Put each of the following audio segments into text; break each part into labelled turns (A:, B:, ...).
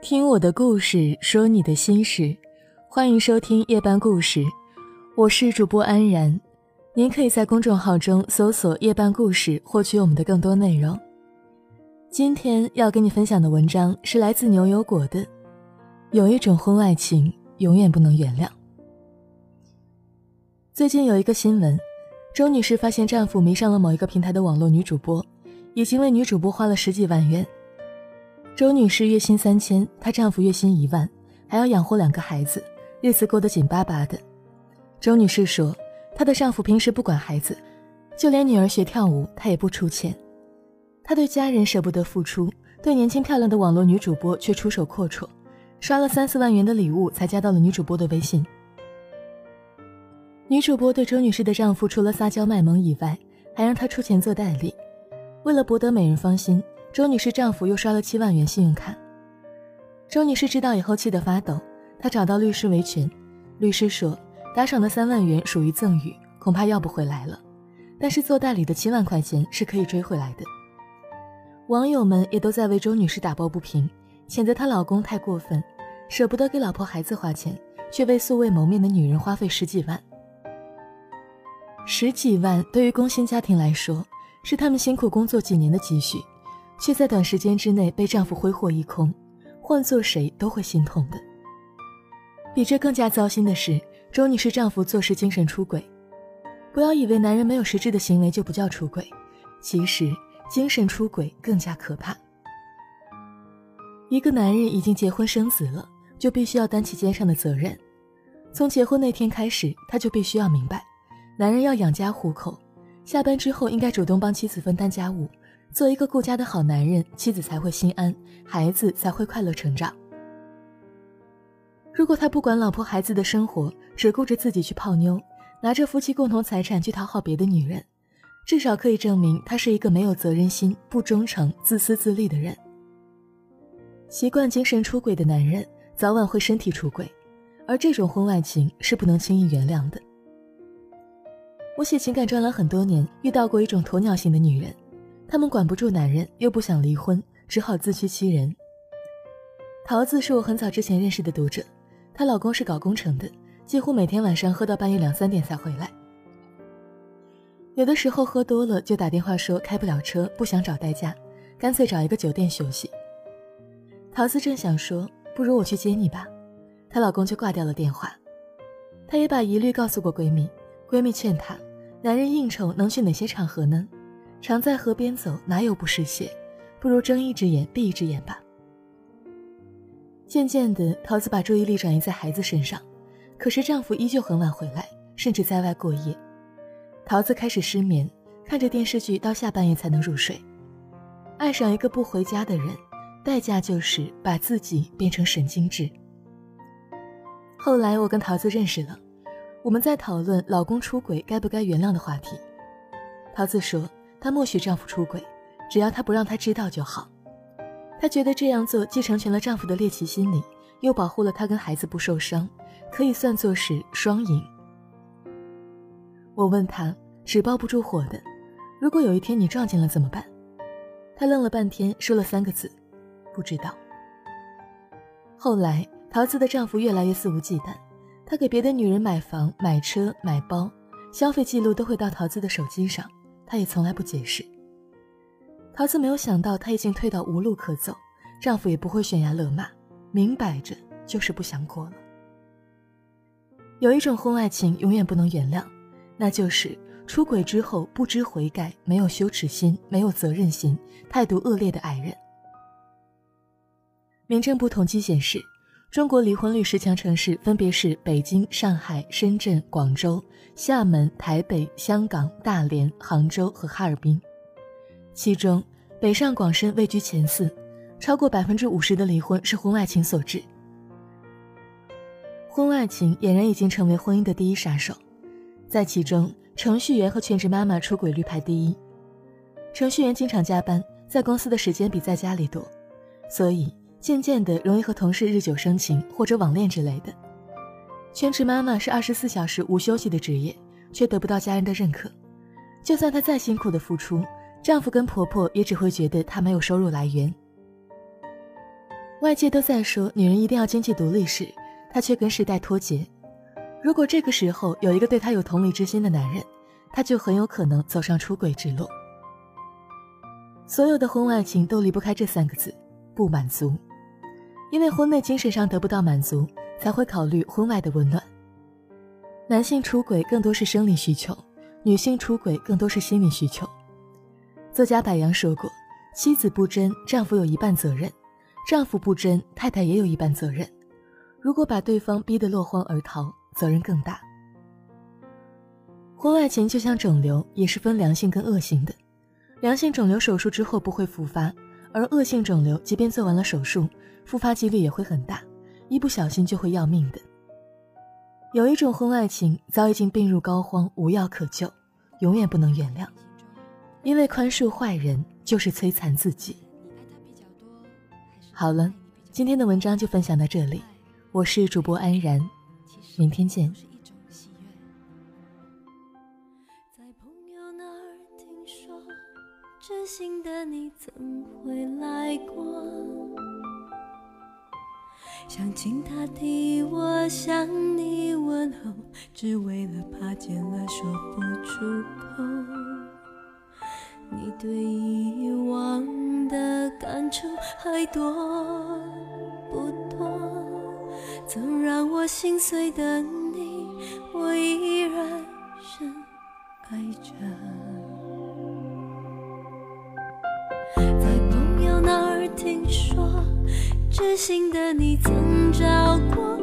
A: 听我的故事，说你的心事，欢迎收听夜半故事，我是主播安然。您可以在公众号中搜索“夜半故事”，获取我们的更多内容。今天要跟你分享的文章是来自牛油果的。有一种婚外情，永远不能原谅。最近有一个新闻，周女士发现丈夫迷上了某一个平台的网络女主播，已经为女主播花了十几万元。周女士月薪三千，她丈夫月薪一万，还要养活两个孩子，日子过得紧巴巴的。周女士说，她的丈夫平时不管孩子，就连女儿学跳舞，他也不出钱。她对家人舍不得付出，对年轻漂亮的网络女主播却出手阔绰，刷了三四万元的礼物才加到了女主播的微信。女主播对周女士的丈夫除了撒娇卖萌以外，还让她出钱做代理，为了博得美人芳心。周女士丈夫又刷了七万元信用卡，周女士知道以后气得发抖，她找到律师维权。律师说，打赏的三万元属于赠与，恐怕要不回来了，但是做代理的七万块钱是可以追回来的。网友们也都在为周女士打抱不平，谴责她老公太过分，舍不得给老婆孩子花钱，却为素未谋面的女人花费十几万。十几万对于工薪家庭来说，是他们辛苦工作几年的积蓄。却在短时间之内被丈夫挥霍一空，换做谁都会心痛的。比这更加糟心的是，周女士丈夫做事精神出轨。不要以为男人没有实质的行为就不叫出轨，其实精神出轨更加可怕。一个男人已经结婚生子了，就必须要担起肩上的责任。从结婚那天开始，他就必须要明白，男人要养家糊口，下班之后应该主动帮妻子分担家务。做一个顾家的好男人，妻子才会心安，孩子才会快乐成长。如果他不管老婆孩子的生活，只顾着自己去泡妞，拿着夫妻共同财产去讨好别的女人，至少可以证明他是一个没有责任心、不忠诚、自私自利的人。习惯精神出轨的男人，早晚会身体出轨，而这种婚外情是不能轻易原谅的。我写情感专栏很多年，遇到过一种鸵鸟型的女人。他们管不住男人，又不想离婚，只好自欺欺人。桃子是我很早之前认识的读者，她老公是搞工程的，几乎每天晚上喝到半夜两三点才回来。有的时候喝多了就打电话说开不了车，不想找代驾，干脆找一个酒店休息。桃子正想说不如我去接你吧，她老公就挂掉了电话。她也把疑虑告诉过闺蜜，闺蜜劝她，男人应酬能去哪些场合呢？常在河边走，哪有不湿鞋？不如睁一只眼闭一只眼吧。渐渐的，桃子把注意力转移在孩子身上，可是丈夫依旧很晚回来，甚至在外过夜。桃子开始失眠，看着电视剧到下半夜才能入睡。爱上一个不回家的人，代价就是把自己变成神经质。后来我跟桃子认识了，我们在讨论老公出轨该不该原谅的话题。桃子说。她默许丈夫出轨，只要他不让她知道就好。她觉得这样做既成全了丈夫的猎奇心理，又保护了她跟孩子不受伤，可以算作是双赢。我问她：“纸包不住火的，如果有一天你撞见了怎么办？”她愣了半天，说了三个字：“不知道。”后来，桃子的丈夫越来越肆无忌惮，他给别的女人买房、买车、买包，消费记录都会到桃子的手机上。她也从来不解释。桃子没有想到，她已经退到无路可走，丈夫也不会悬崖勒马，明摆着就是不想过了。有一种婚外情永远不能原谅，那就是出轨之后不知悔改、没有羞耻心、没有责任心、态度恶劣的爱人。民政部统计显示。中国离婚率十强城市分别是北京、上海、深圳、广州、厦门、台北、香港、大连、杭州和哈尔滨，其中北上广深位居前四，超过百分之五十的离婚是婚外情所致。婚外情俨然已经成为婚姻的第一杀手，在其中，程序员和全职妈妈出轨率排第一。程序员经常加班，在公司的时间比在家里多，所以。渐渐的，容易和同事日久生情或者网恋之类的。全职妈妈是二十四小时无休息的职业，却得不到家人的认可。就算她再辛苦的付出，丈夫跟婆婆也只会觉得她没有收入来源。
B: 外界都在说女人一定要经济独立时，她却跟时代脱节。如果这个时候有一个对她有同理之心的男人，她就很有可能走上出轨之路。所有的婚外情都离不开这三个字：不满足。因为婚内精神上得不到满足，才会考虑婚外的温暖。男性出轨更多是生理需求，女性出轨更多是心理需求。作家柏杨说过：“妻子不贞，丈夫有一半责任；丈夫不贞，太太也有一半责任。如果把对方逼得落荒而逃，责任更大。”婚外情就像肿瘤，也是分良性跟恶性的。良性肿瘤手术之后不会复发，而恶性肿瘤即便做完了手术，复发几率也会很大，一不小心就会要命的。有一种婚外情早已经病入膏肓，无药可救，永远不能原谅，因为宽恕坏人就是摧残自己。好了，今天的文章就分享到这里，我是主播安然，明天见。在朋友那儿听说，知心的你曾回来过。想请他替我向你问候，只为了怕见了说不出口。你对以往的感触还多不多？曾让我心碎的你，我依然深爱着。在朋友那儿听说。痴心的你曾找过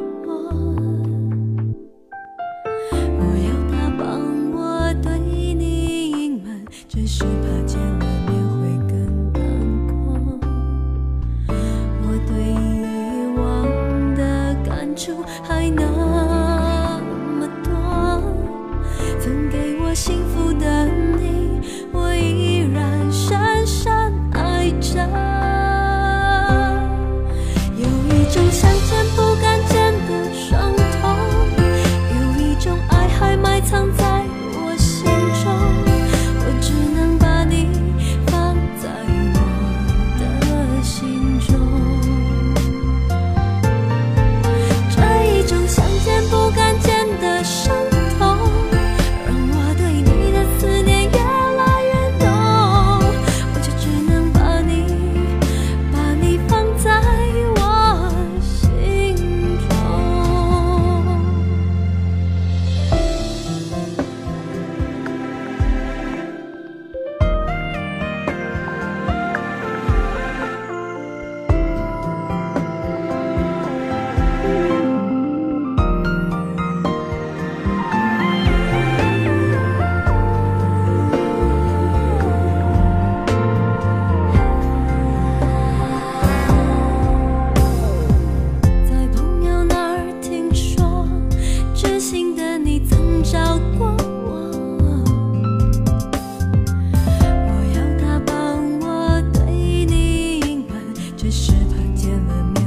B: 见了面。